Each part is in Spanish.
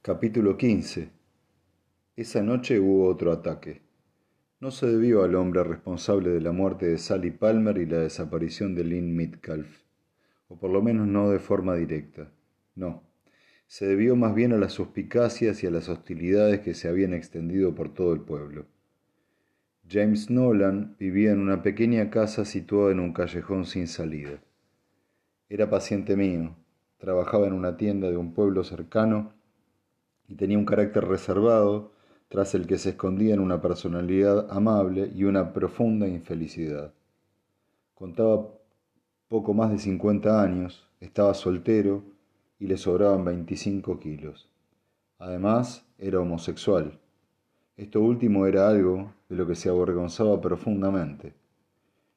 Capítulo 15 Esa noche hubo otro ataque. No se debió al hombre responsable de la muerte de Sally Palmer y la desaparición de Lynn Metcalf, o por lo menos no de forma directa. No, se debió más bien a las suspicacias y a las hostilidades que se habían extendido por todo el pueblo. James Nolan vivía en una pequeña casa situada en un callejón sin salida. Era paciente mío, trabajaba en una tienda de un pueblo cercano y tenía un carácter reservado, tras el que se escondía en una personalidad amable y una profunda infelicidad. Contaba poco más de 50 años, estaba soltero y le sobraban 25 kilos. Además, era homosexual. Esto último era algo de lo que se avergonzaba profundamente.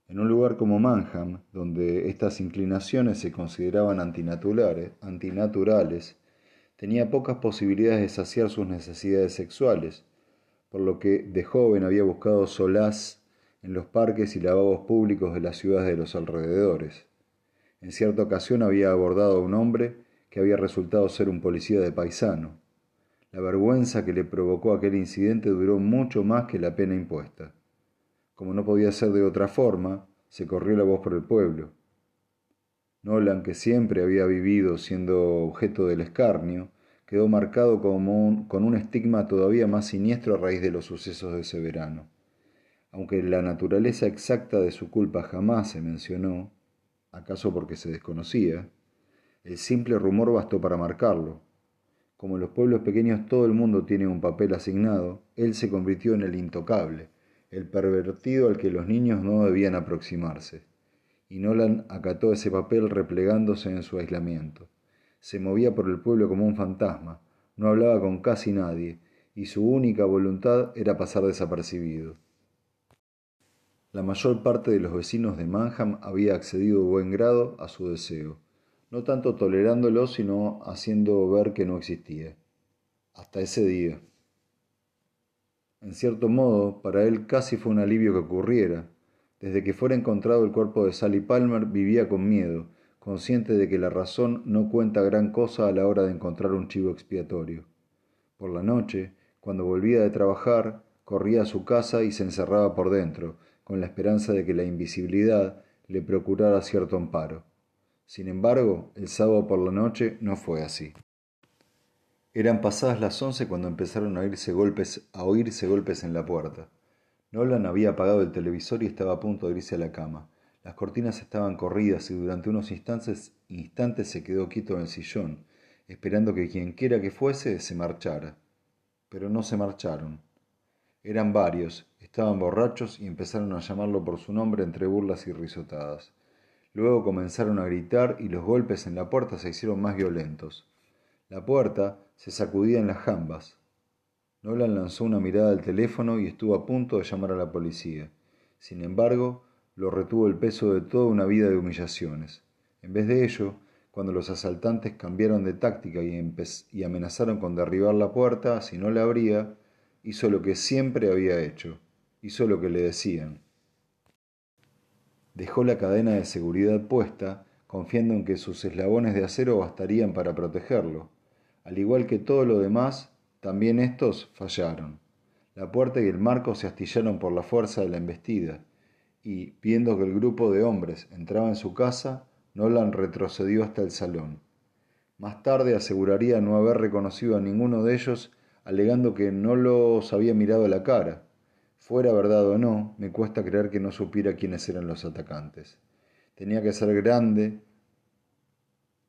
En un lugar como Manham, donde estas inclinaciones se consideraban antinaturales tenía pocas posibilidades de saciar sus necesidades sexuales, por lo que de joven había buscado solaz en los parques y lavabos públicos de las ciudades de los alrededores. En cierta ocasión había abordado a un hombre que había resultado ser un policía de paisano. La vergüenza que le provocó aquel incidente duró mucho más que la pena impuesta. Como no podía ser de otra forma, se corrió la voz por el pueblo. Nolan, que siempre había vivido siendo objeto del escarnio, quedó marcado como con un estigma todavía más siniestro a raíz de los sucesos de ese verano. Aunque la naturaleza exacta de su culpa jamás se mencionó, acaso porque se desconocía, el simple rumor bastó para marcarlo. Como en los pueblos pequeños todo el mundo tiene un papel asignado, él se convirtió en el intocable, el pervertido al que los niños no debían aproximarse y Nolan acató ese papel replegándose en su aislamiento. Se movía por el pueblo como un fantasma, no hablaba con casi nadie, y su única voluntad era pasar desapercibido. La mayor parte de los vecinos de Manham había accedido buen grado a su deseo, no tanto tolerándolo, sino haciendo ver que no existía. Hasta ese día. En cierto modo, para él casi fue un alivio que ocurriera, desde que fuera encontrado el cuerpo de Sally Palmer vivía con miedo, consciente de que la razón no cuenta gran cosa a la hora de encontrar un chivo expiatorio. Por la noche, cuando volvía de trabajar, corría a su casa y se encerraba por dentro, con la esperanza de que la invisibilidad le procurara cierto amparo. Sin embargo, el sábado por la noche no fue así. Eran pasadas las once cuando empezaron a oírse golpes, a oírse golpes en la puerta. Nolan había apagado el televisor y estaba a punto de irse a la cama. Las cortinas estaban corridas y durante unos instantes, se quedó quieto en el sillón, esperando que quienquiera que fuese se marchara. Pero no se marcharon. Eran varios, estaban borrachos y empezaron a llamarlo por su nombre entre burlas y risotadas. Luego comenzaron a gritar y los golpes en la puerta se hicieron más violentos. La puerta se sacudía en las jambas. Nolan lanzó una mirada al teléfono y estuvo a punto de llamar a la policía. Sin embargo, lo retuvo el peso de toda una vida de humillaciones. En vez de ello, cuando los asaltantes cambiaron de táctica y, amenazaron con derribar la puerta si no la abría, hizo lo que siempre había hecho, hizo lo que le decían. Dejó la cadena de seguridad puesta, confiando en que sus eslabones de acero bastarían para protegerlo. Al igual que todo lo demás, también estos fallaron. La puerta y el marco se astillaron por la fuerza de la embestida, y, viendo que el grupo de hombres entraba en su casa, Nolan retrocedió hasta el salón. Más tarde aseguraría no haber reconocido a ninguno de ellos, alegando que no los había mirado a la cara. Fuera verdad o no, me cuesta creer que no supiera quiénes eran los atacantes. Tenía que ser grande,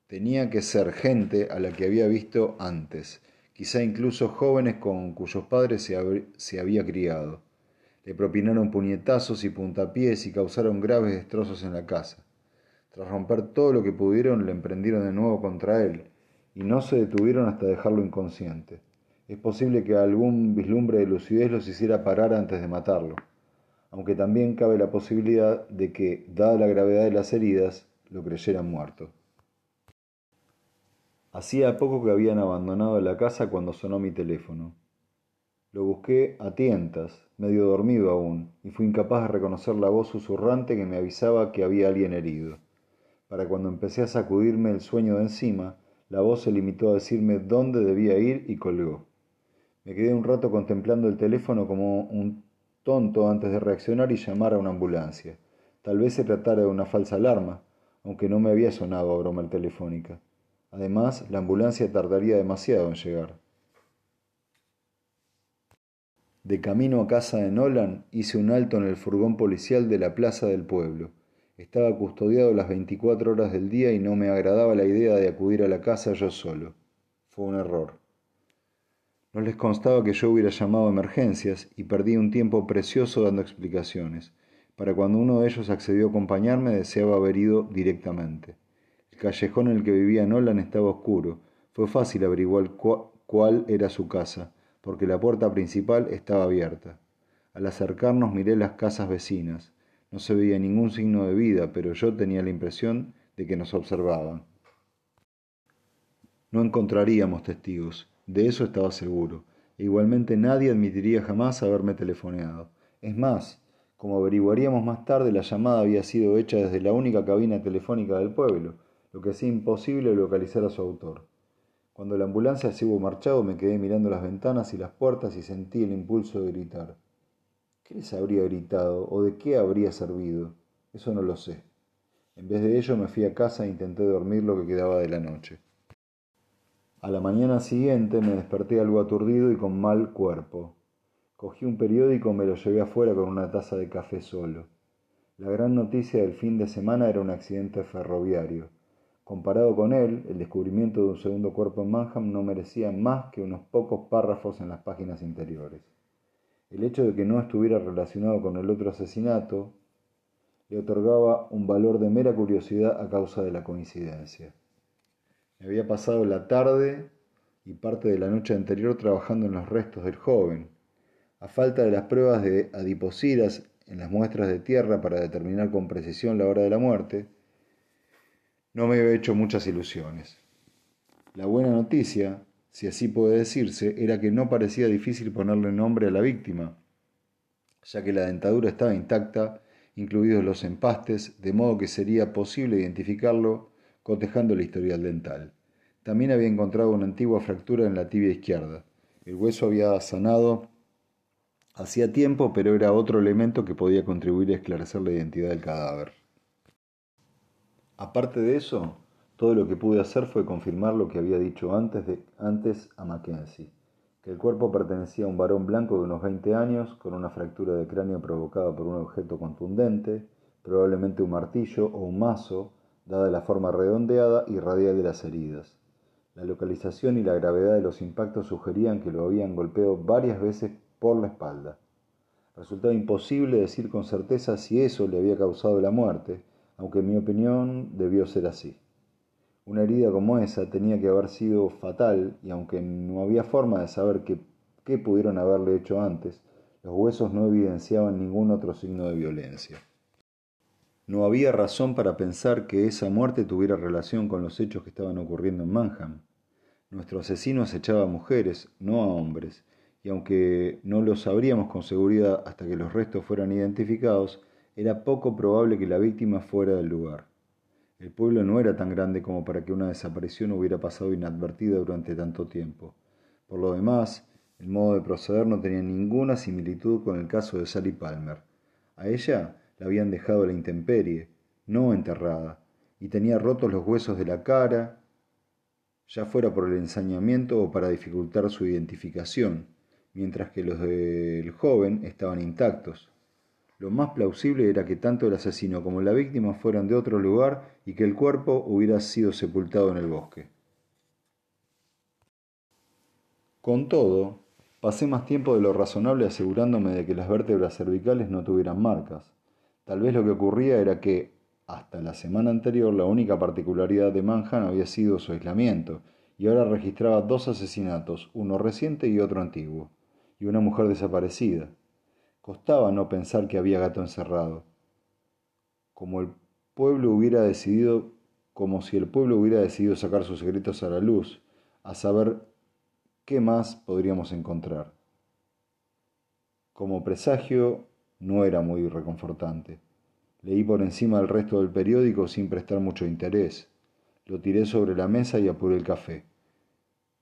tenía que ser gente a la que había visto antes, quizá incluso jóvenes con cuyos padres se, había criado. Le propinaron puñetazos y puntapiés y causaron graves destrozos en la casa. Tras romper todo lo que pudieron, le emprendieron de nuevo contra él, y no se detuvieron hasta dejarlo inconsciente. Es posible que algún vislumbre de lucidez los hiciera parar antes de matarlo, aunque también cabe la posibilidad de que, dada la gravedad de las heridas, lo creyeran muerto. Hacía poco que habían abandonado la casa cuando sonó mi teléfono. Lo busqué a tientas, medio dormido aún, y fui incapaz de reconocer la voz susurrante que me avisaba que había alguien herido. Para cuando empecé a sacudirme el sueño de encima, La voz se limitó a decirme dónde debía ir y colgó. Me quedé un rato contemplando el teléfono como un tonto antes de reaccionar y llamar a una ambulancia. Tal vez se tratara de una falsa alarma, aunque no me había sonado a broma telefónica. Además, la ambulancia tardaría demasiado en llegar. De camino a casa de Nolan, hice un alto en el furgón policial de la plaza del pueblo. Estaba custodiado las 24 horas del día y no me agradaba la idea de acudir a la casa yo solo. Fue un error. No les constaba que yo hubiera llamado a emergencias y perdí un tiempo precioso dando explicaciones. Para cuando uno de ellos accedió a acompañarme deseaba haber ido directamente. Callejón en el que vivía Nolan estaba oscuro. Fue fácil averiguar cuál era su casa, porque la puerta principal estaba abierta. Al acercarnos miré las casas vecinas. No se veía ningún signo de vida, pero yo tenía la impresión de que nos observaban. No encontraríamos testigos, de eso estaba seguro. E igualmente nadie admitiría jamás haberme telefoneado. Es más, como averiguaríamos más tarde, la llamada había sido hecha desde la única cabina telefónica del pueblo, lo que hacía imposible localizar a su autor. Cuando la ambulancia se hubo marchado, me quedé mirando las ventanas y las puertas y sentí el impulso de gritar. ¿Qué les habría gritado o de qué habría servido? Eso no lo sé. En vez de ello me fui a casa e intenté dormir lo que quedaba de la noche. A la mañana siguiente me desperté algo aturdido y con mal cuerpo. Cogí un periódico y me lo llevé afuera con una taza de café solo. La gran noticia del fin de semana era un accidente ferroviario. Comparado con él, el descubrimiento de un segundo cuerpo en Manham no merecía más que unos pocos párrafos en las páginas interiores. El hecho de que no estuviera relacionado con el otro asesinato le otorgaba un valor de mera curiosidad a causa de la coincidencia. Me había pasado la tarde y parte de la noche anterior trabajando en los restos del joven. A falta de las pruebas de adiposiras en las muestras de tierra para determinar con precisión la hora de la muerte, no me había hecho muchas ilusiones. La buena noticia si así puede decirse, era que no parecía difícil ponerle nombre a la víctima, ya que la dentadura estaba intacta, incluidos los empastes, de modo que sería posible identificarlo cotejando el historial dental. También había encontrado una antigua fractura en la tibia izquierda. El hueso había sanado hacía tiempo, pero era otro elemento que podía contribuir a esclarecer la identidad del cadáver. Aparte de eso, todo lo que pude hacer fue confirmar lo que había dicho antes, de, antes a Mackenzie, que el cuerpo pertenecía a un varón blanco de unos 20 años, con una fractura de cráneo provocada por un objeto contundente, probablemente un martillo o un mazo, dada la forma redondeada y radial de las heridas. La localización y la gravedad de los impactos sugerían que lo habían golpeado varias veces por la espalda. Resultaba imposible decir con certeza si eso le había causado la muerte, aunque en mi opinión debió ser así. Una herida como esa tenía que haber sido fatal y aunque no había forma de saber qué, pudieron haberle hecho antes, los huesos no evidenciaban ningún otro signo de violencia. No había razón para pensar que esa muerte tuviera relación con los hechos que estaban ocurriendo en Manham. Nuestro asesino acechaba a mujeres, no a hombres, y aunque no lo sabríamos con seguridad hasta que los restos fueran identificados, era poco probable que la víctima fuera del lugar. El pueblo no era tan grande como para que una desaparición hubiera pasado inadvertida durante tanto tiempo. Por lo demás, el modo de proceder no tenía ninguna similitud con el caso de Sally Palmer. A ella la habían dejado la intemperie, no enterrada, y tenía rotos los huesos de la cara, ya fuera por el ensañamiento o para dificultar su identificación, mientras que los del joven estaban intactos. Lo más plausible era que tanto el asesino como la víctima fueran de otro lugar y que el cuerpo hubiera sido sepultado en el bosque. Con todo, pasé más tiempo de lo razonable asegurándome de que las vértebras cervicales no tuvieran marcas. Tal vez lo que ocurría era que, hasta la semana anterior, la única particularidad de Manhattan había sido su aislamiento, y ahora registraba dos asesinatos, uno reciente y otro antiguo, y una mujer desaparecida. Costaba no pensar que había gato encerrado. Como el pueblo hubiera decidido, como si el pueblo hubiera decidido sacar sus secretos a la luz, a saber qué más podríamos encontrar. Como presagio, no era muy reconfortante. Leí por encima el resto del periódico sin prestar mucho interés. Lo tiré sobre la mesa y apuré el café.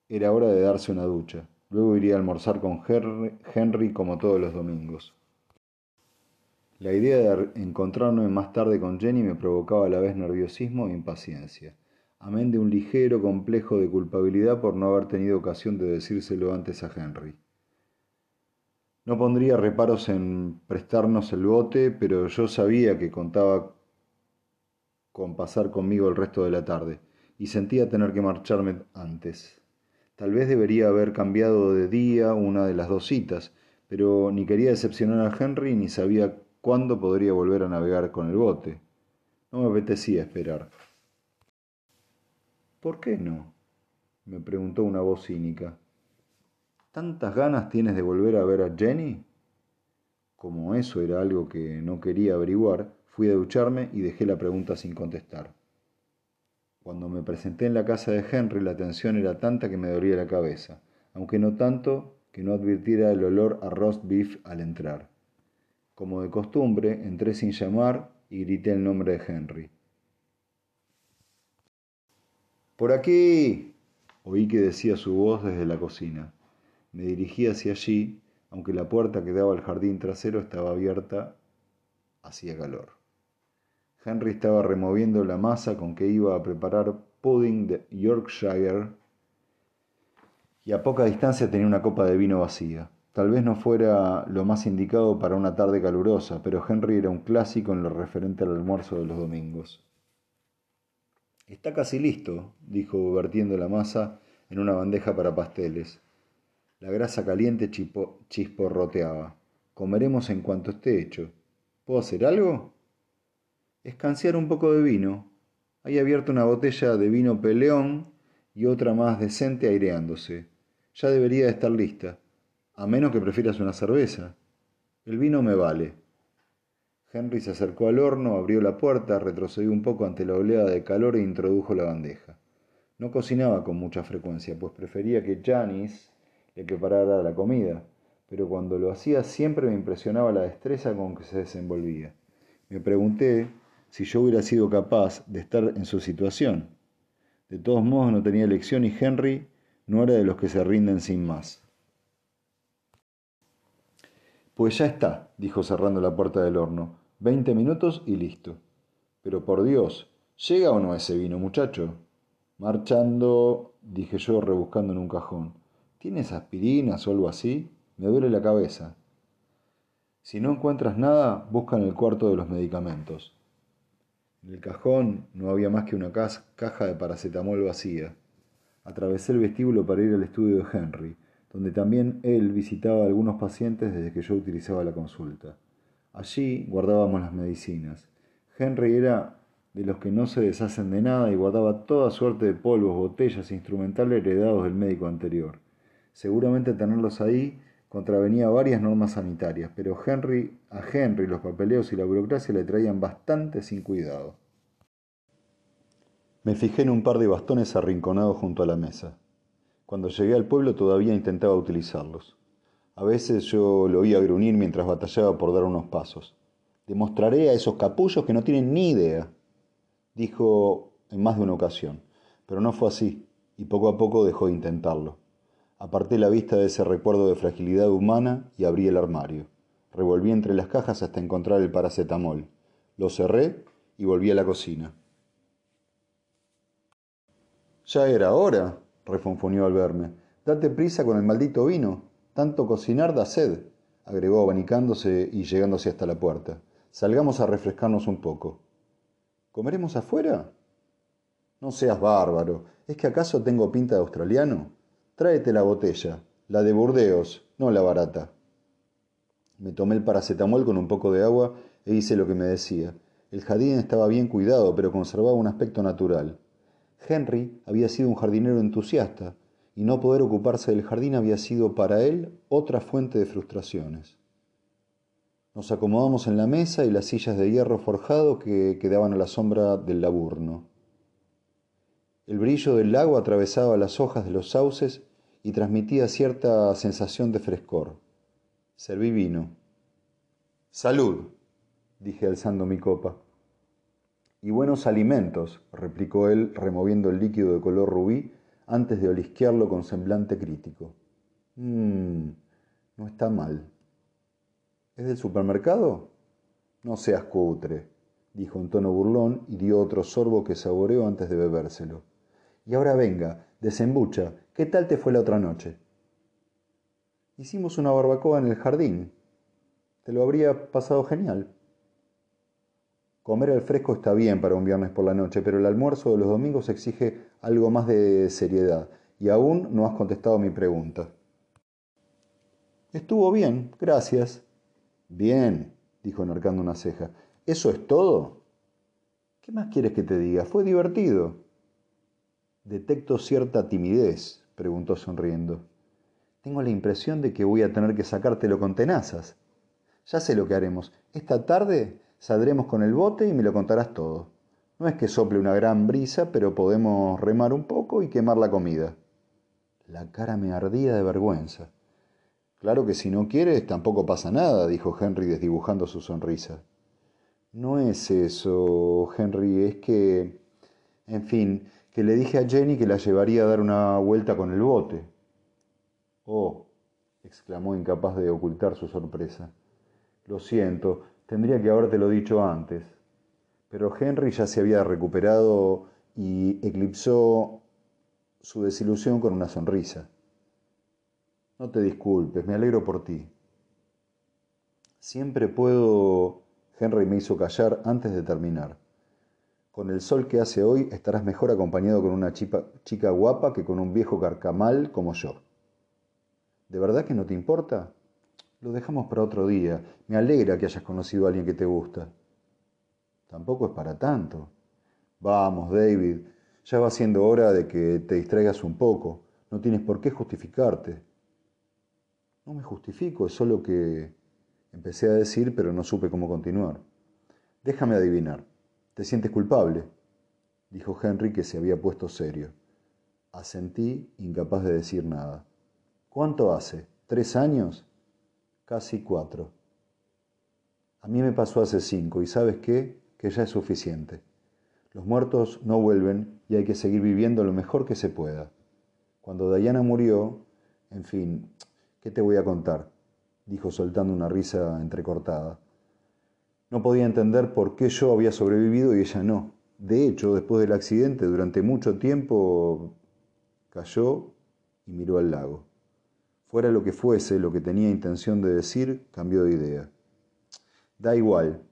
Era hora de darse una ducha. Luego iría a almorzar con Henry como todos los domingos. La idea de encontrarme más tarde con Jenny me provocaba a la vez nerviosismo e impaciencia, amén de un ligero complejo de culpabilidad por no haber tenido ocasión de decírselo antes a Henry. No pondría reparos en prestarnos el bote, pero yo sabía que contaba con pasar conmigo el resto de la tarde, y sentía tener que marcharme antes. Tal vez debería haber cambiado de día una de las dos citas, pero ni quería decepcionar a Henry ni sabía cuándo podría volver a navegar con el bote. No me apetecía esperar. ¿Por qué no? me preguntó una voz cínica. ¿Tantas ganas tienes de volver a ver a Jenny? Como eso era algo que no quería averiguar, fui a ducharme y dejé la pregunta sin contestar. Cuando me presenté en la casa de Henry la tensión era tanta que me dolía la cabeza, aunque no tanto que no advirtiera el olor a roast beef al entrar. Como de costumbre, entré sin llamar y grité el nombre de Henry. Por aquí. Oí que decía su voz desde la cocina. Me dirigí hacia allí, aunque la puerta que daba al jardín trasero estaba abierta, hacía calor. Henry estaba removiendo la masa con que iba a preparar pudding de Yorkshire y a poca distancia tenía una copa de vino vacía. Tal vez no fuera lo más indicado para una tarde calurosa, pero Henry era un clásico en lo referente al almuerzo de los domingos. Está casi listo, dijo vertiendo la masa en una bandeja para pasteles. La grasa caliente chisporroteaba. Comeremos en cuanto esté hecho. ¿Puedo hacer algo? Escanciar un poco de vino. Hay abierto una botella de vino peleón y otra más decente aireándose. Ya debería de estar lista, a menos que prefieras una cerveza. El vino me vale. Henry se acercó al horno, abrió la puerta, retrocedió un poco ante la oleada de calor e introdujo la bandeja. No cocinaba con mucha frecuencia, pues prefería que Janice le preparara la comida, pero cuando lo hacía siempre me impresionaba la destreza con que se desenvolvía. Me pregunté si yo hubiera sido capaz de estar en su situación. De todos modos no tenía elección y Henry no era de los que se rinden sin más. Pues ya está, dijo cerrando la puerta del horno. Veinte minutos y listo. Pero por Dios, ¿llega o no ese vino, muchacho? Marchando, dije yo rebuscando en un cajón. ¿Tienes aspirinas o algo así? Me duele la cabeza. Si no encuentras nada, busca en el cuarto de los medicamentos. En el cajón no había más que una caja de paracetamol vacía. Atravesé el vestíbulo para ir al estudio de Henry, donde también él visitaba a algunos pacientes desde que yo utilizaba la consulta. Allí guardábamos las medicinas. Henry era de los que no se deshacen de nada y guardaba toda suerte de polvos, botellas instrumentales heredados del médico anterior. Seguramente tenerlos ahí contravenía varias normas sanitarias, pero Henry, a Henry los papeleos y la burocracia le traían bastante sin cuidado. Me fijé en un par de bastones arrinconados junto a la mesa. Cuando llegué al pueblo todavía intentaba utilizarlos. A veces yo lo oía gruñir mientras batallaba por dar unos pasos. Demostraré a esos capullos que no tienen ni idea, dijo en más de una ocasión, pero no fue así, y poco a poco dejó de intentarlo. Aparté la vista de ese recuerdo de fragilidad humana y abrí el armario. Revolví entre las cajas hasta encontrar el paracetamol. Lo cerré y volví a la cocina. Ya era hora, refonfoneó al verme. Date prisa con el maldito vino. Tanto cocinar da sed, agregó abanicándose y llegándose hasta la puerta. Salgamos a refrescarnos un poco. ¿Comeremos afuera? No seas bárbaro. ¿Es que acaso tengo pinta de australiano? Tráete la botella, la de Burdeos, no la barata. Me tomé el paracetamol con un poco de agua e hice lo que me decía. El jardín estaba bien cuidado, pero conservaba un aspecto natural. Henry había sido un jardinero entusiasta, y no poder ocuparse del jardín había sido para él otra fuente de frustraciones. Nos acomodamos en la mesa y las sillas de hierro forjado que quedaban a la sombra del laburno. El brillo del lago atravesaba las hojas de los sauces y transmitía cierta sensación de frescor. Serví vino. Salud, dije alzando mi copa. Y buenos alimentos, replicó él, removiendo el líquido de color rubí antes de olisquearlo con semblante crítico. Mmm, no está mal. ¿Es del supermercado? No seas cutre, dijo en tono burlón y dio otro sorbo que saboreó antes de bebérselo. Y ahora venga, desembucha, ¿qué tal te fue la otra noche? Hicimos una barbacoa en el jardín. Te lo habría pasado genial. Comer al fresco está bien para un viernes por la noche, pero el almuerzo de los domingos exige algo más de seriedad, y aún no has contestado mi pregunta. Estuvo bien, gracias. Bien, dijo enarcando una ceja. ¿Eso es todo? ¿Qué más quieres que te diga? Fue divertido. Detecto cierta timidez, preguntó sonriendo. Tengo la impresión de que voy a tener que sacártelo con tenazas. Ya sé lo que haremos. Esta tarde Saldremos con el bote y me lo contarás todo. No es que sople una gran brisa, pero podemos remar un poco y quemar la comida. La cara me ardía de vergüenza. Claro que si no quieres, tampoco pasa nada, dijo Henry desdibujando su sonrisa. No es eso, Henry, es que... En fin, que le dije a Jenny que la llevaría a dar una vuelta con el bote. Oh, exclamó incapaz de ocultar su sorpresa. Lo siento, Tendría que habértelo dicho antes. Pero Henry ya se había recuperado y eclipsó su desilusión con una sonrisa. No te disculpes, me alegro por ti. Siempre puedo... Henry me hizo callar antes de terminar. Con el sol que hace hoy estarás mejor acompañado con una chica guapa que con un viejo carcamal como yo. ¿De verdad que no te importa? Lo dejamos para otro día. Me alegra que hayas conocido a alguien que te gusta. Tampoco es para tanto. Vamos, David, ya va siendo hora de que te distraigas un poco. No tienes por qué justificarte. No me justifico, es solo que empecé a decir, pero no supe cómo continuar. Déjame adivinar. ¿Te sientes culpable? dijo Henry, que se había puesto serio. Asentí, incapaz de decir nada. ¿Cuánto hace? ¿Tres años? casi cuatro. A mí me pasó hace cinco y sabes qué, que ya es suficiente. Los muertos no vuelven y hay que seguir viviendo lo mejor que se pueda. Cuando Diana murió, en fin, ¿qué te voy a contar? dijo soltando una risa entrecortada. No podía entender por qué yo había sobrevivido y ella no. De hecho, después del accidente, durante mucho tiempo, cayó y miró al lago. Fuera lo que fuese lo que tenía intención de decir, cambió de idea. Da igual,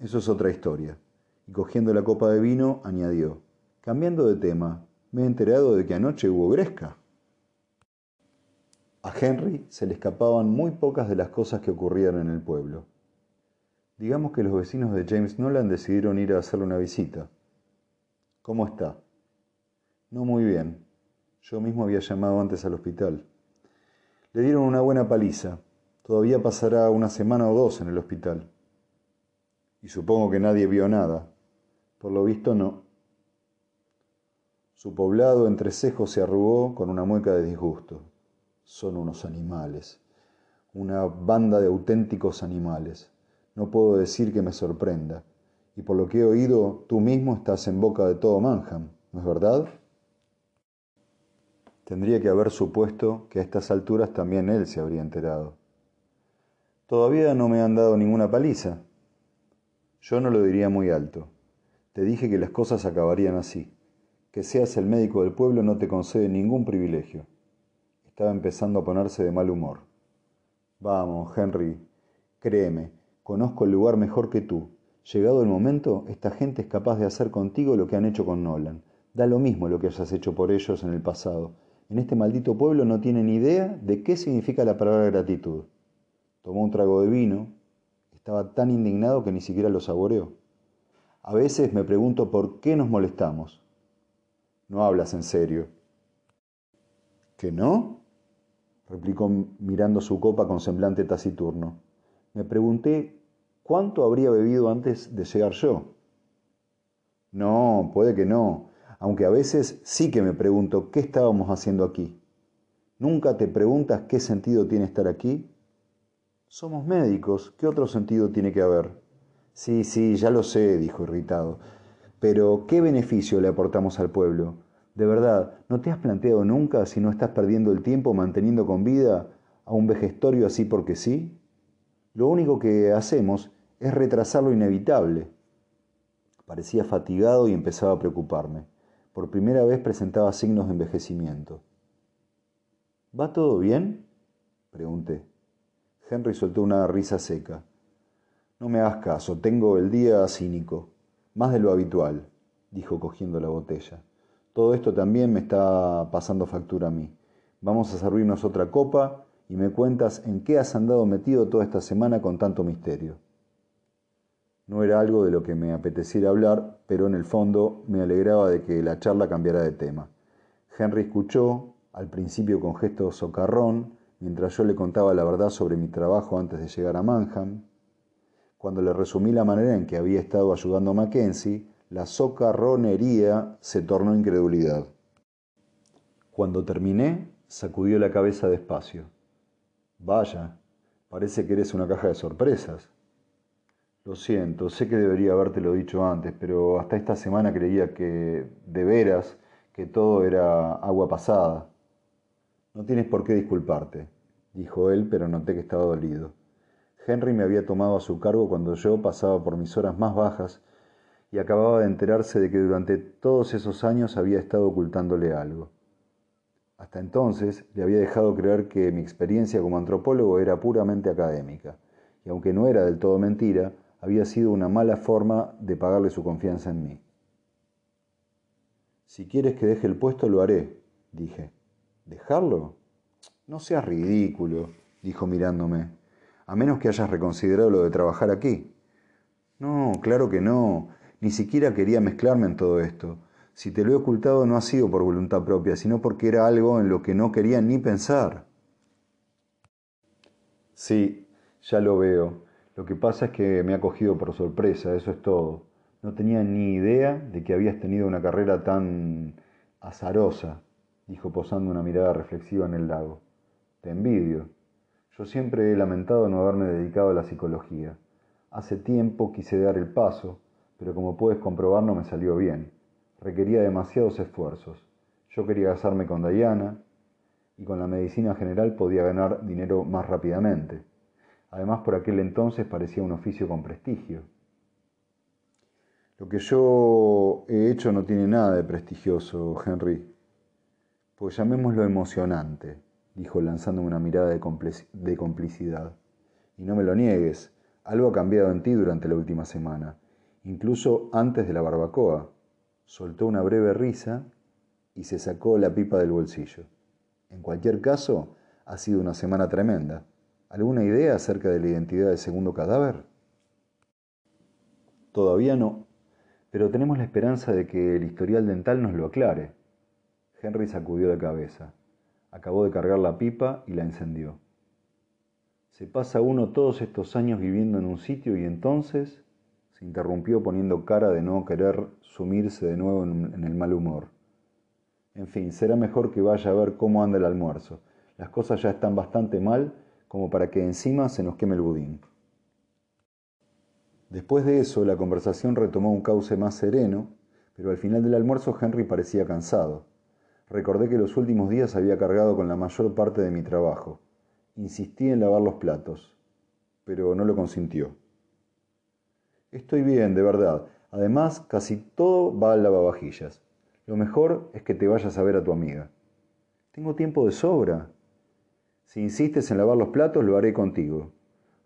eso es otra historia. Y cogiendo la copa de vino, añadió, cambiando de tema, me he enterado de que anoche hubo gresca. A Henry se le escapaban muy pocas de las cosas que ocurrían en el pueblo. Digamos que los vecinos de James Nolan decidieron ir a hacerle una visita. ¿Cómo está? No muy bien. Yo mismo había llamado antes al hospital. Le dieron una buena paliza. Todavía pasará una semana o dos en el hospital. Y supongo que nadie vio nada. Por lo visto no. Su poblado entrecejo se arrugó con una mueca de disgusto. Son unos animales. Una banda de auténticos animales. No puedo decir que me sorprenda. Y por lo que he oído, tú mismo estás en boca de todo Manham, ¿no es verdad? Tendría que haber supuesto que a estas alturas también él se habría enterado. Todavía no me han dado ninguna paliza. Yo no lo diría muy alto. Te dije que las cosas acabarían así. Que seas el médico del pueblo no te concede ningún privilegio. Estaba empezando a ponerse de mal humor. Vamos, Henry, créeme, conozco el lugar mejor que tú. Llegado el momento, esta gente es capaz de hacer contigo lo que han hecho con Nolan. Da lo mismo lo que hayas hecho por ellos en el pasado en este maldito pueblo no tienen idea de qué significa la palabra gratitud. Tomó un trago de vino, estaba tan indignado que ni siquiera lo saboreó. A veces me pregunto por qué nos molestamos. No hablas en serio. ¿Que no? replicó mirando su copa con semblante taciturno. Me pregunté cuánto habría bebido antes de llegar yo. No, puede que no aunque a veces sí que me pregunto qué estábamos haciendo aquí. ¿Nunca te preguntas qué sentido tiene estar aquí? Somos médicos, ¿qué otro sentido tiene que haber? Sí, sí, ya lo sé, dijo irritado. Pero, ¿qué beneficio le aportamos al pueblo? De verdad, ¿no te has planteado nunca si no estás perdiendo el tiempo manteniendo con vida a un vejestorio así porque sí? Lo único que hacemos es retrasar lo inevitable. Parecía fatigado y empezaba a preocuparme. Por primera vez presentaba signos de envejecimiento. ¿Va todo bien? pregunté. Henry soltó una risa seca. No me hagas caso, tengo el día cínico, más de lo habitual, dijo cogiendo la botella. Todo esto también me está pasando factura a mí. Vamos a servirnos otra copa y me cuentas en qué has andado metido toda esta semana con tanto misterio. No era algo de lo que me apeteciera hablar, pero en el fondo me alegraba de que la charla cambiara de tema. Henry escuchó, al principio con gesto socarrón, mientras yo le contaba la verdad sobre mi trabajo antes de llegar a Manham. Cuando le resumí la manera en que había estado ayudando a Mackenzie, la socarronería se tornó incredulidad. Cuando terminé, sacudió la cabeza despacio. Vaya, parece que eres una caja de sorpresas. Lo siento, sé que debería habértelo dicho antes, pero hasta esta semana creía que, de veras, que todo era agua pasada. No tienes por qué disculparte, dijo él, pero noté que estaba dolido. Henry me había tomado a su cargo cuando yo pasaba por mis horas más bajas y acababa de enterarse de que durante todos esos años había estado ocultándole algo. Hasta entonces le había dejado creer que mi experiencia como antropólogo era puramente académica, y aunque no era del todo mentira, había sido una mala forma de pagarle su confianza en mí. Si quieres que deje el puesto, lo haré, dije. ¿Dejarlo? No seas ridículo, dijo mirándome, a menos que hayas reconsiderado lo de trabajar aquí. No, claro que no, ni siquiera quería mezclarme en todo esto. Si te lo he ocultado no ha sido por voluntad propia, sino porque era algo en lo que no quería ni pensar. Sí, ya lo veo. Lo que pasa es que me ha cogido por sorpresa, eso es todo. No tenía ni idea de que habías tenido una carrera tan azarosa, dijo posando una mirada reflexiva en el lago. Te envidio. Yo siempre he lamentado no haberme dedicado a la psicología. Hace tiempo quise dar el paso, pero como puedes comprobar no me salió bien. Requería demasiados esfuerzos. Yo quería casarme con Diana y con la medicina general podía ganar dinero más rápidamente. Además, por aquel entonces parecía un oficio con prestigio. Lo que yo he hecho no tiene nada de prestigioso, Henry. Pues llamémoslo emocionante, dijo lanzándome una mirada de, complicidad. Y no me lo niegues, algo ha cambiado en ti durante la última semana, incluso antes de la barbacoa. Soltó una breve risa y se sacó la pipa del bolsillo. En cualquier caso, ha sido una semana tremenda. ¿Alguna idea acerca de la identidad del segundo cadáver? Todavía no, pero tenemos la esperanza de que el historial dental nos lo aclare. Henry sacudió la cabeza. Acabó de cargar la pipa y la encendió. Se pasa uno todos estos años viviendo en un sitio y entonces se interrumpió poniendo cara de no querer sumirse de nuevo en, el mal humor. En fin, será mejor que vaya a ver cómo anda el almuerzo. Las cosas ya están bastante mal como para que encima se nos queme el budín. Después de eso, la conversación retomó un cauce más sereno, pero al final del almuerzo Henry parecía cansado. Recordé que los últimos días había cargado con la mayor parte de mi trabajo. Insistí en lavar los platos, pero no lo consintió. Estoy bien, de verdad. Además, casi todo va al lavavajillas. Lo mejor es que te vayas a ver a tu amiga. Tengo tiempo de sobra, si insistes en lavar los platos, lo haré contigo.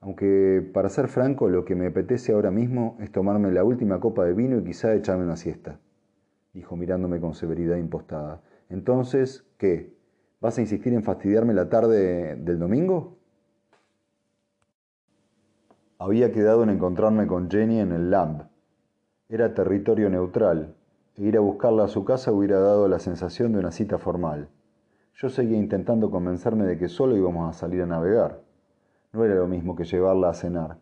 Aunque, para ser franco, lo que me apetece ahora mismo es tomarme la última copa de vino y quizá echarme una siesta, dijo mirándome con severidad impostada. Entonces, ¿qué? ¿Vas a insistir en fastidiarme la tarde del domingo? Había quedado en encontrarme con Jenny en el LAMB. Era territorio neutral, e ir a buscarla a su casa hubiera dado la sensación de una cita formal. Yo seguía intentando convencerme de que solo íbamos a salir a navegar. No era lo mismo que llevarla a cenar,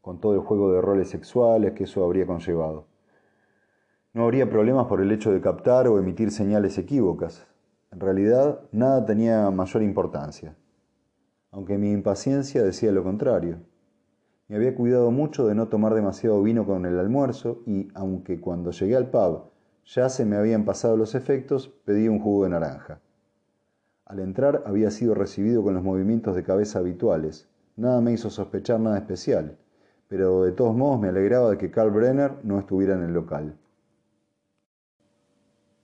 con todo el juego de roles sexuales que eso habría conllevado. No habría problemas por el hecho de captar o emitir señales equívocas. En realidad, nada tenía mayor importancia, aunque mi impaciencia decía lo contrario. Me había cuidado mucho de no tomar demasiado vino con el almuerzo y, aunque cuando llegué al pub ya se me habían pasado los efectos, pedí un jugo de naranja. Al entrar había sido recibido con los movimientos de cabeza habituales. Nada me hizo sospechar nada especial, pero de todos modos me alegraba de que Karl Brenner no estuviera en el local.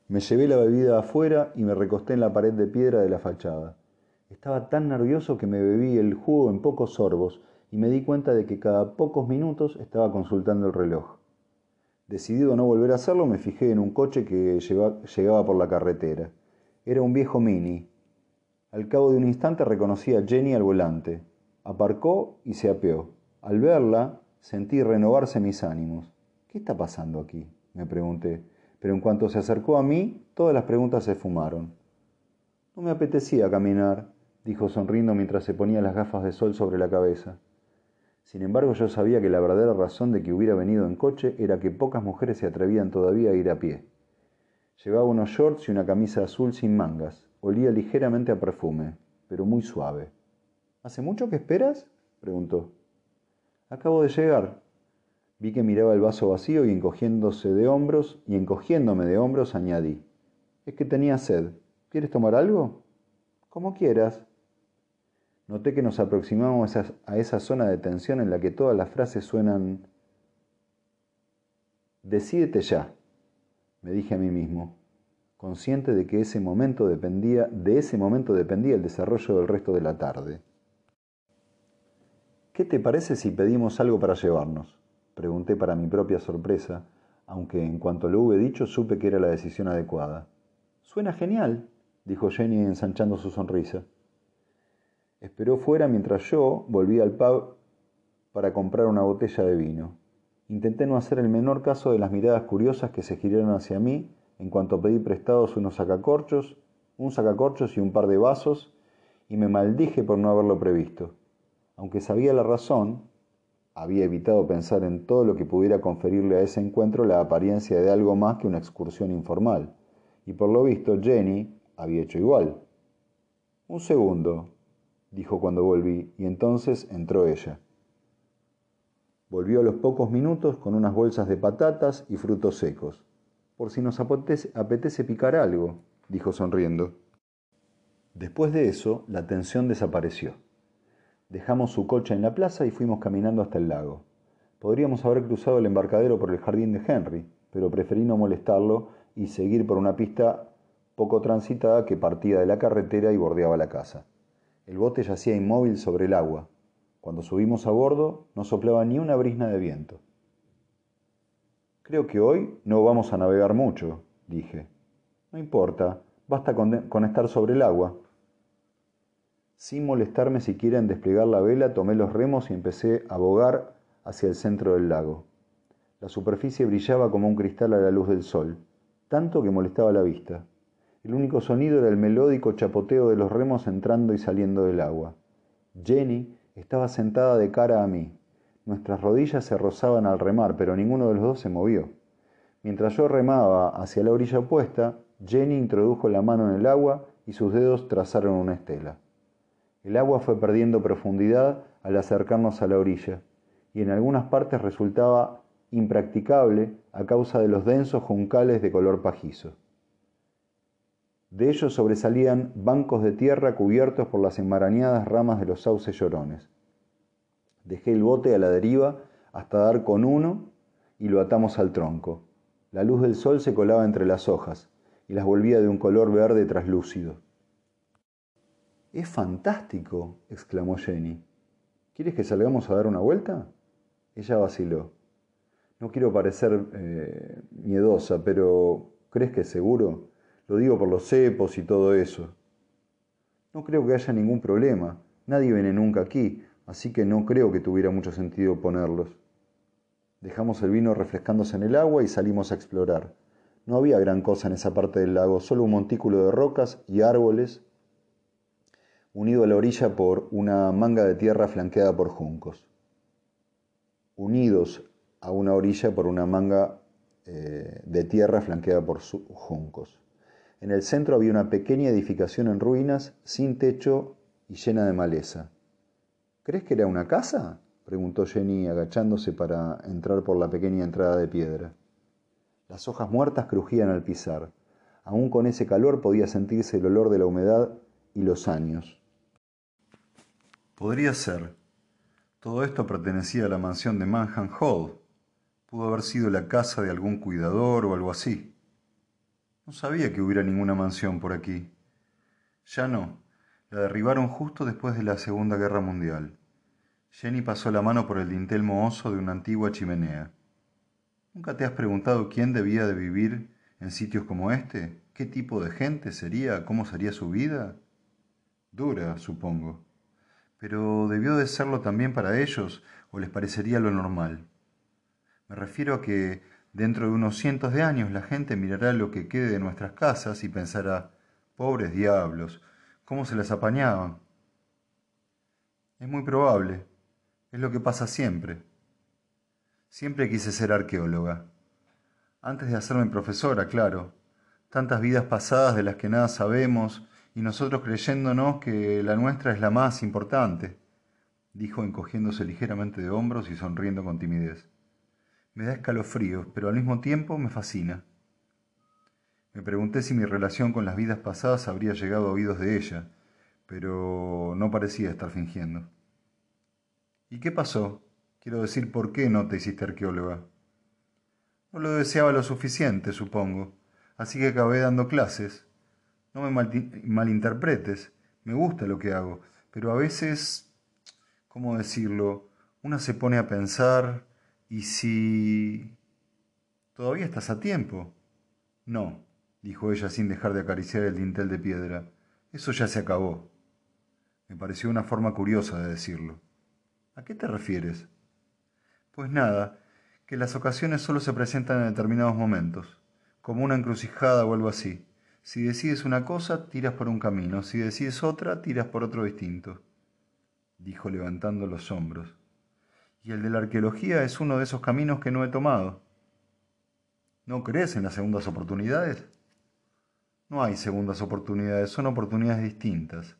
Me llevé la bebida afuera y me recosté en la pared de piedra de la fachada. Estaba tan nervioso que me bebí el jugo en pocos sorbos y me di cuenta de que cada pocos minutos estaba consultando el reloj. Decidido a no volver a hacerlo, me fijé en un coche que llegaba por la carretera. Era un viejo mini. Al cabo de un instante reconocí a Jenny al volante. Aparcó y se apeó. Al verla, sentí renovarse mis ánimos. ¿Qué está pasando aquí? me pregunté. Pero en cuanto se acercó a mí, todas las preguntas se fumaron. No me apetecía caminar, dijo sonriendo mientras se ponía las gafas de sol sobre la cabeza. Sin embargo, yo sabía que la verdadera razón de que hubiera venido en coche era que pocas mujeres se atrevían todavía a ir a pie. Llevaba unos shorts y una camisa azul sin mangas. Olía ligeramente a perfume, pero muy suave. ¿Hace mucho que esperas? preguntó. Acabo de llegar. Vi que miraba el vaso vacío y encogiéndose de hombros, y encogiéndome de hombros añadí. Es que tenía sed. ¿Quieres tomar algo? Como quieras. Noté que nos aproximamos a esa zona de tensión en la que todas las frases suenan Decídete ya, me dije a mí mismo, consciente de que ese momento dependía, de ese momento dependía el desarrollo del resto de la tarde. ¿Qué te parece si pedimos algo para llevarnos? Pregunté para mi propia sorpresa, aunque en cuanto lo hube dicho supe que era la decisión adecuada. Suena genial, dijo Jenny ensanchando su sonrisa. Esperó fuera mientras yo volvía al pub para comprar una botella de vino. Intenté no hacer el menor caso de las miradas curiosas que se giraron hacia mí en cuanto pedí prestados unos sacacorchos, un sacacorchos y un par de vasos, y me maldije por no haberlo previsto. Aunque sabía la razón, había evitado pensar en todo lo que pudiera conferirle a ese encuentro la apariencia de algo más que una excursión informal. Y por lo visto Jenny había hecho igual. Un segundo, dijo cuando volví, y entonces entró ella. Volvió a los pocos minutos con unas bolsas de patatas y frutos secos. Por si nos apetece, picar algo, dijo sonriendo. Después de eso, la tensión desapareció. Dejamos su coche en la plaza y fuimos caminando hasta el lago. Podríamos haber cruzado el embarcadero por el jardín de Henry, pero preferí no molestarlo y seguir por una pista poco transitada que partía de la carretera y bordeaba la casa. El bote yacía inmóvil sobre el agua. Cuando subimos a bordo no soplaba ni una brisna de viento. Creo que hoy no vamos a navegar mucho, dije. No importa, basta con, estar sobre el agua. Sin molestarme siquiera en desplegar la vela, tomé los remos y empecé a bogar hacia el centro del lago. La superficie brillaba como un cristal a la luz del sol, tanto que molestaba la vista. El único sonido era el melódico chapoteo de los remos entrando y saliendo del agua. Jenny estaba sentada de cara a mí. Nuestras rodillas se rozaban al remar, pero ninguno de los dos se movió. Mientras yo remaba hacia la orilla opuesta, Jenny introdujo la mano en el agua y sus dedos trazaron una estela. El agua fue perdiendo profundidad al acercarnos a la orilla, y en algunas partes resultaba impracticable a causa de los densos juncales de color pajizo. De ellos sobresalían bancos de tierra cubiertos por las enmarañadas ramas de los sauces llorones. Dejé el bote a la deriva hasta dar con uno y lo atamos al tronco. La luz del sol se colaba entre las hojas y las volvía de un color verde traslúcido. Es fantástico, exclamó Jenny. ¿Quieres que salgamos a dar una vuelta? Ella vaciló. No quiero parecer eh, miedosa, pero ¿crees que es seguro? Lo digo por los cepos y todo eso. No creo que haya ningún problema. Nadie viene nunca aquí, así que no creo que tuviera mucho sentido ponerlos. Dejamos el vino refrescándose en el agua y salimos a explorar. No había gran cosa en esa parte del lago, solo un montículo de rocas y árboles unido a la orilla por una manga de tierra flanqueada por juncos. Unidos a una orilla por una manga eh, de tierra flanqueada por juncos. En el centro había una pequeña edificación en ruinas, sin techo y llena de maleza. ¿Crees que era una casa? preguntó Jenny agachándose para entrar por la pequeña entrada de piedra. Las hojas muertas crujían al pisar. Aún con ese calor podía sentirse el olor de la humedad y los años. Podría ser. Todo esto pertenecía a la mansión de Manhattan Hall. Pudo haber sido la casa de algún cuidador o algo así. No sabía que hubiera ninguna mansión por aquí. Ya no. La derribaron justo después de la Segunda Guerra Mundial. Jenny pasó la mano por el dintel mohoso de una antigua chimenea. ¿Nunca te has preguntado quién debía de vivir en sitios como este? ¿Qué tipo de gente sería? ¿Cómo sería su vida? Dura, supongo. Pero debió de serlo también para ellos, o les parecería lo normal. Me refiero a que dentro de unos cientos de años la gente mirará lo que quede de nuestras casas y pensará, pobres diablos, ¿cómo se las apañaban? Es muy probable, es lo que pasa siempre. Siempre quise ser arqueóloga. Antes de hacerme profesora, claro. Tantas vidas pasadas de las que nada sabemos y nosotros creyéndonos que la nuestra es la más importante, dijo encogiéndose ligeramente de hombros y sonriendo con timidez. Me da escalofríos, pero al mismo tiempo me fascina. Me pregunté si mi relación con las vidas pasadas habría llegado a oídos de ella, pero no parecía estar fingiendo. ¿Y qué pasó? Quiero decir, ¿por qué no te hiciste arqueóloga? No lo deseaba lo suficiente, supongo, así que acabé dando clases. No me malinterpretes, me gusta lo que hago, pero a veces, ¿cómo decirlo? Una se pone a pensar, ¿y si... ¿Todavía estás a tiempo? No, dijo ella sin dejar de acariciar el dintel de piedra. Eso ya se acabó. Me pareció una forma curiosa de decirlo. ¿A qué te refieres? Pues nada, que las ocasiones solo se presentan en determinados momentos, como una encrucijada o algo así. Si decides una cosa, tiras por un camino, si decides otra, tiras por otro distinto, dijo levantando los hombros. Y el de la arqueología es uno de esos caminos que no he tomado. ¿No crees en las segundas oportunidades? No hay segundas oportunidades, son oportunidades distintas.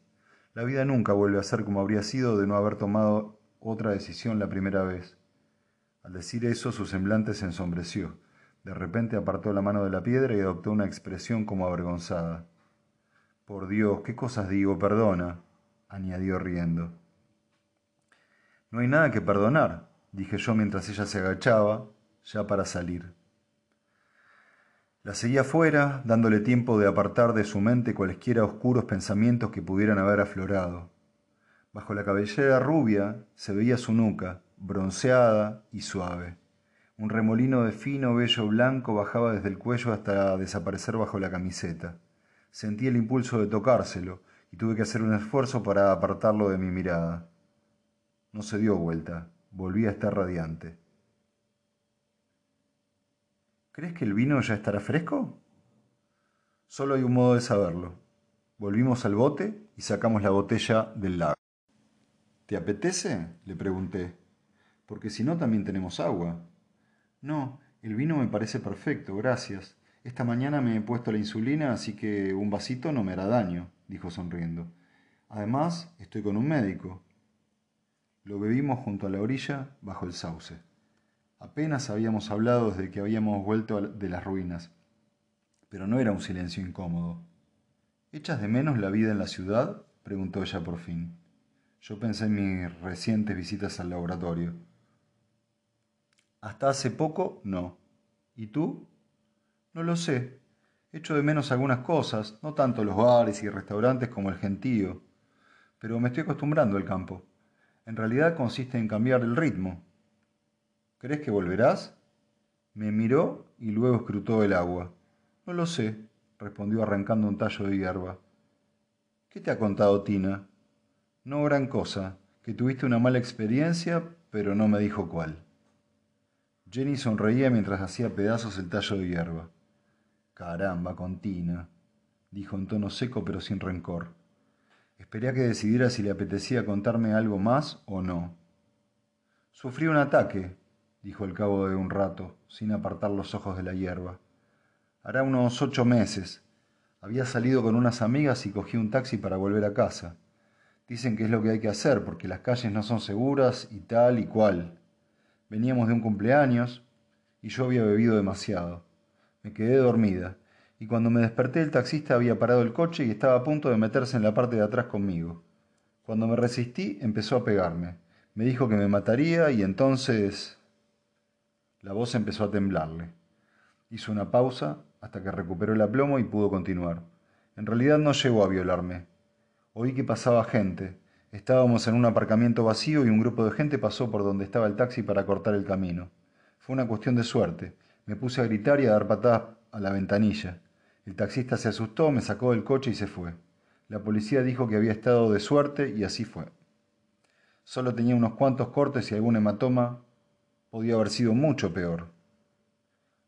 La vida nunca vuelve a ser como habría sido de no haber tomado otra decisión la primera vez. Al decir eso, su semblante se ensombreció. De repente apartó la mano de la piedra y adoptó una expresión como avergonzada. Por Dios, ¿qué cosas digo? Perdona, añadió riendo. No hay nada que perdonar, dije yo mientras ella se agachaba, ya para salir. La seguía fuera, dándole tiempo de apartar de su mente cualesquiera oscuros pensamientos que pudieran haber aflorado. Bajo la cabellera rubia se veía su nuca, bronceada y suave. Un remolino de fino vello blanco bajaba desde el cuello hasta desaparecer bajo la camiseta. Sentí el impulso de tocárselo y tuve que hacer un esfuerzo para apartarlo de mi mirada. No se dio vuelta, volví a estar radiante. ¿Crees que el vino ya estará fresco? Solo hay un modo de saberlo. Volvimos al bote y sacamos la botella del lago. ¿Te apetece? le pregunté. Porque si no, también tenemos agua. No, el vino me parece perfecto, gracias. Esta mañana me he puesto la insulina, así que un vasito no me hará daño, dijo sonriendo. Además, estoy con un médico. Lo bebimos junto a la orilla, bajo el sauce. Apenas habíamos hablado desde que habíamos vuelto de las ruinas, pero no era un silencio incómodo. ¿Echas de menos la vida en la ciudad? preguntó ella por fin. Yo pensé en mis recientes visitas al laboratorio. Hasta hace poco, no. ¿Y tú? No lo sé. Echo de menos algunas cosas, no tanto los bares y restaurantes como el gentío, pero me estoy acostumbrando al campo. En realidad consiste en cambiar el ritmo. ¿Crees que volverás? Me miró y luego escrutó el agua. No lo sé, respondió arrancando un tallo de hierba. ¿Qué te ha contado Tina? No gran cosa, que tuviste una mala experiencia, pero no me dijo cuál. Jenny sonreía mientras hacía pedazos el tallo de hierba. Caramba, con Tina, dijo en tono seco pero sin rencor. Esperé a que decidiera si le apetecía contarme algo más o no. Sufrí un ataque, dijo al cabo de un rato, sin apartar los ojos de la hierba. Hará unos ocho meses. Había salido con unas amigas y cogí un taxi para volver a casa. Dicen que es lo que hay que hacer porque las calles no son seguras y tal y cual. Veníamos de un cumpleaños y yo había bebido demasiado. Me quedé dormida y cuando me desperté el taxista había parado el coche y estaba a punto de meterse en la parte de atrás conmigo. Cuando me resistí empezó a pegarme. Me dijo que me mataría y entonces... La voz empezó a temblarle. Hizo una pausa hasta que recuperó el aplomo y pudo continuar. En realidad no llegó a violarme. Oí que pasaba gente. Estábamos en un aparcamiento vacío y un grupo de gente pasó por donde estaba el taxi para cortar el camino. Fue una cuestión de suerte. Me puse a gritar y a dar patadas a la ventanilla. El taxista se asustó, me sacó del coche y se fue. La policía dijo que había estado de suerte y así fue. Solo tenía unos cuantos cortes y algún hematoma. Podía haber sido mucho peor.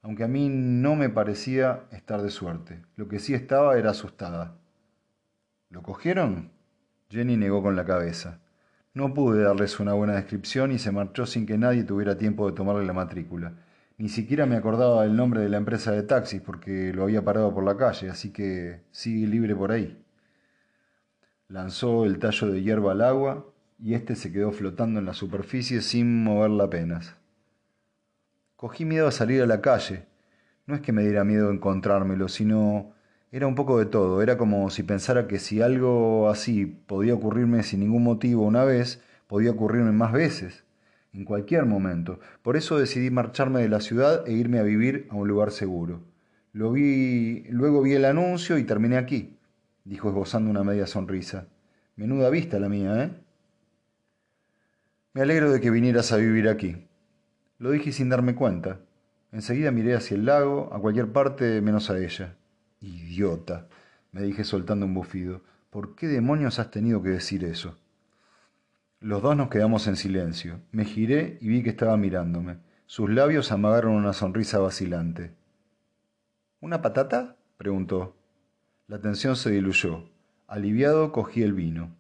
Aunque a mí no me parecía estar de suerte. Lo que sí estaba era asustada. ¿Lo cogieron? Jenny negó con la cabeza. No pude darles una buena descripción y se marchó sin que nadie tuviera tiempo de tomarle la matrícula. Ni siquiera me acordaba del nombre de la empresa de taxis porque lo había parado por la calle, así que sigue libre por ahí. Lanzó el tallo de hierba al agua y éste se quedó flotando en la superficie sin moverla apenas. Cogí miedo a salir a la calle. No es que me diera miedo encontrármelo, sino era un poco de todo, era como si pensara que si algo así podía ocurrirme sin ningún motivo una vez, podía ocurrirme más veces, en cualquier momento. Por eso decidí marcharme de la ciudad e irme a vivir a un lugar seguro. Lo vi, luego vi el anuncio y terminé aquí, dijo esbozando una media sonrisa. Menuda vista la mía, ¿eh? Me alegro de que vinieras a vivir aquí. Lo dije sin darme cuenta. Enseguida miré hacia el lago, a cualquier parte menos a ella. Idiota, me dije soltando un bufido. ¿Por qué demonios has tenido que decir eso? Los dos nos quedamos en silencio. Me giré y vi que estaba mirándome. Sus labios amagaron una sonrisa vacilante. ¿Una patata? preguntó. La tensión se diluyó. Aliviado cogí el vino.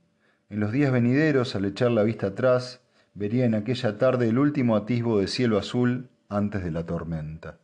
En los días venideros, al echar la vista atrás, vería en aquella tarde el último atisbo de cielo azul antes de la tormenta.